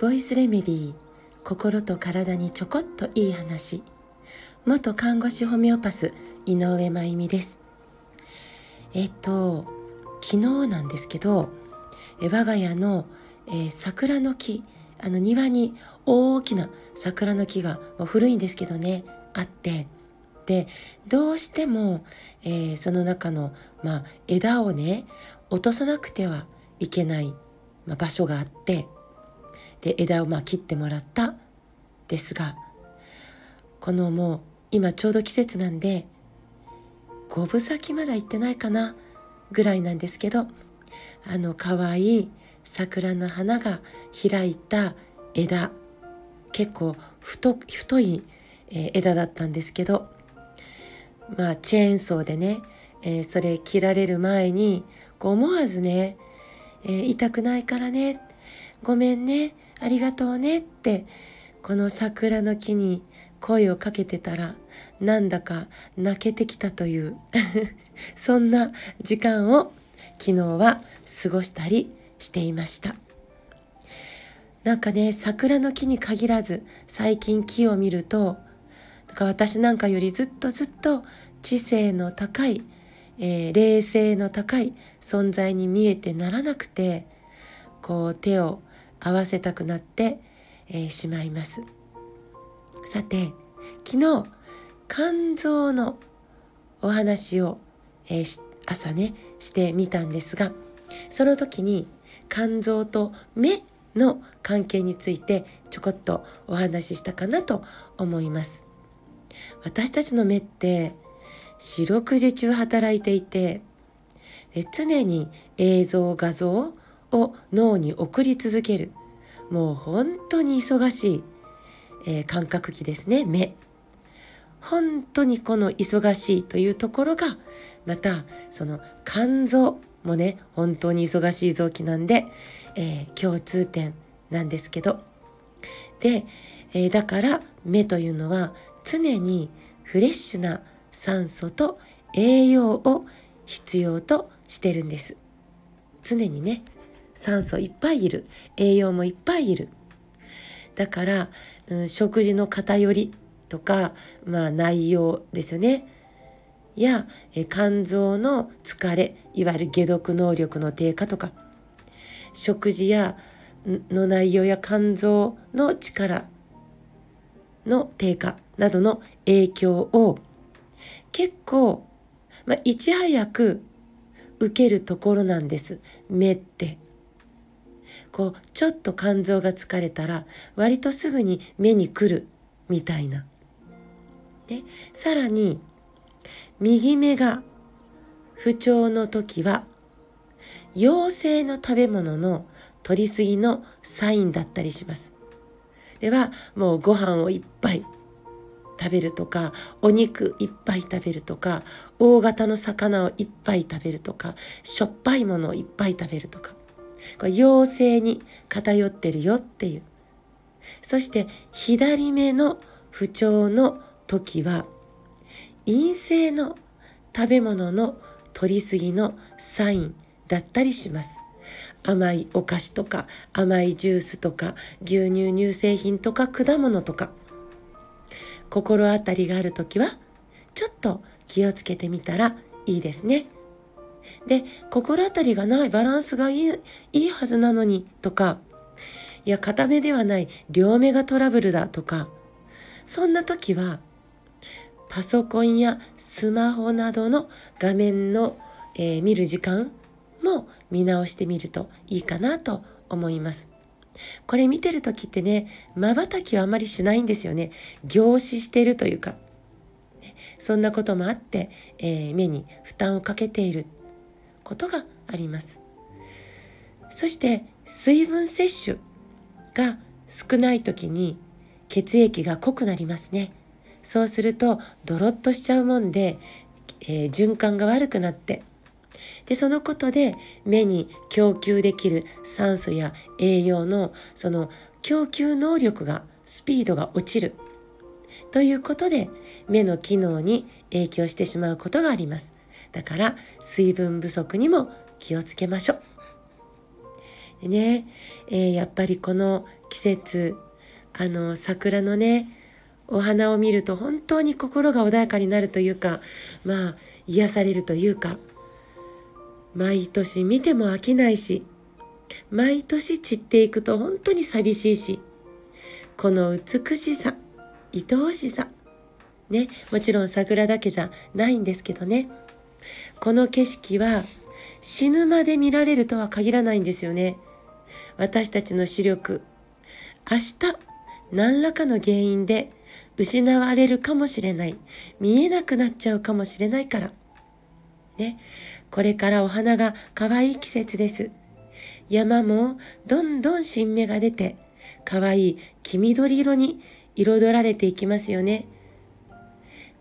ボイスレメディー心と体にちょこっといい話。元看護師ホメオパス井上真由美です。えっと昨日なんですけど我が家の、えー、桜の木あの庭に大きな桜の木がもう古いんですけどねあってでどうしても、えー、その中の、まあ、枝をね落とさなくてはいけない、まあ、場所があってで枝をまあ切ってもらったですがこのもう今ちょうど季節なんで五分咲きまだ行ってないかなぐらいなんですけどあの可愛い桜の花が開いた枝結構太い、枝だったんですけどまあチェーンソーでね、えー、それ切られる前にこう思わずね、えー、痛くないからねごめんねありがとうねってこの桜の木に声をかけてたらなんだか泣けてきたという そんな時間を昨日は過ごしたりしていました。なんかね桜の木に限らず最近木を見るとか私なんかよりずっとずっと知性の高い、えー、霊性の高い存在に見えてならなくてこう手を合わせたくなって、えー、しまいます。さて昨日肝臓のお話を、えー、朝ねしてみたんですがその時に肝臓と目の関係についてちょこっとお話ししたかなと思います。私たちの目って四六時中働いていて常に映像画像を脳に送り続ける。もう本当に忙しい、えー、感覚器ですね目。本当にこの忙しいというところがまたその肝臓もね本当に忙しい臓器なんで、えー、共通点なんですけど。で、えー、だから目というのは常にフレッシュな酸素と栄養を必要としてるんです。常にね酸素いっぱいいる。栄養もいっぱいいる。だから、うん、食事の偏りとか、まあ、内容ですよね。やえ肝臓の疲れいわゆる解毒能力の低下とか。食事やの内容や肝臓の力の低下などの影響を結構、まあ、いち早く受けるところなんです目ってこうちょっと肝臓が疲れたら割とすぐに目に来るみたいな。でさらに右目が不調の時は陽性の食べ物の取りすぎのサインだったりします。ではもうご飯をいっぱい食べるとかお肉いっぱい食べるとか大型の魚をいっぱい食べるとかしょっぱいものをいっぱい食べるとかこれ陽性に偏ってるよっていうそして左目の不調の時は陰性の食べ物の取りすぎのサインだったりします。甘いお菓子とか甘いジュースとか牛乳乳製品とか果物とか心当たりがある時はちょっと気をつけてみたらいいですね。で心当たりがないバランスがいいいいはずなのにとかいや片目ではない両目がトラブルだとかそんな時はパソコンやスマホなどの画面の、えー、見る時間も見直してみるといいかなと思います。これ見てる時ってね瞬きはあまりしないんですよね。凝視してるというか、そんなこともあって、えー、目に負担をかけていることがあります。そして水分摂取が少ない時に血液が濃くなりますね。そうするとドロッとしちゃうもんで、えー、循環が悪くなってでそのことで目に供給できる酸素や栄養のその供給能力がスピードが落ちる。ということで目の機能に影響してしまうことがあります。だから水分不足にも気をつけましょう。でね、えー、やっぱりこの季節あの桜のねお花を見ると本当に心が穏やかになるというかまあ癒されるというか。毎年見ても飽きないし毎年散っていくと本当に寂しいしこの美しさ愛おしさねもちろん桜だけじゃないんですけどねこの景色は死ぬまで見られるとは限らないんですよね。私たちの視力明日何らかの原因で失われるかもしれない見えなくなっちゃうかもしれないから。ね。これからお花が可愛い季節です。山もどんどん新芽が出て可愛い黄緑色に彩られていきますよね。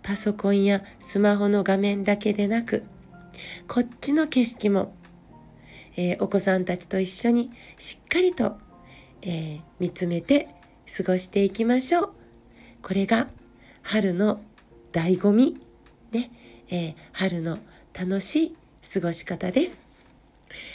パソコンやスマホの画面だけでなくこっちの景色も、えー、お子さんたちと一緒にしっかりと、えー、見つめて過ごしていきましょう。これが春の醍醐味、ね。えー、春の楽しい過ごし方です。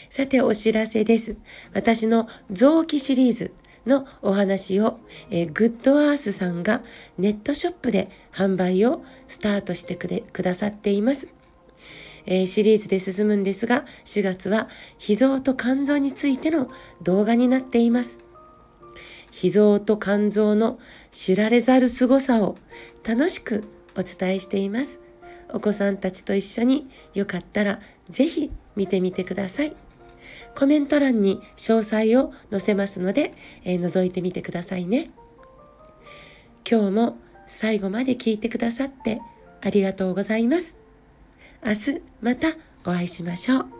さてお知らせです。私の臓器シリーズのお話を、え、グッドアースさんがネットショップで販売をスタートしてくれくださっています。えー、シリーズで進むんですが、4月は脾臓と肝臓についての動画になっています。脾臓と肝臓の知られざる凄さを楽しくお伝えしています。お子さんたちと一緒によかったら是非見てみてください。コメント欄に詳細を載せますので、えー、覗いてみてくださいね。今日も最後まで聞いてくださってありがとうございます。明日またお会いしましょう。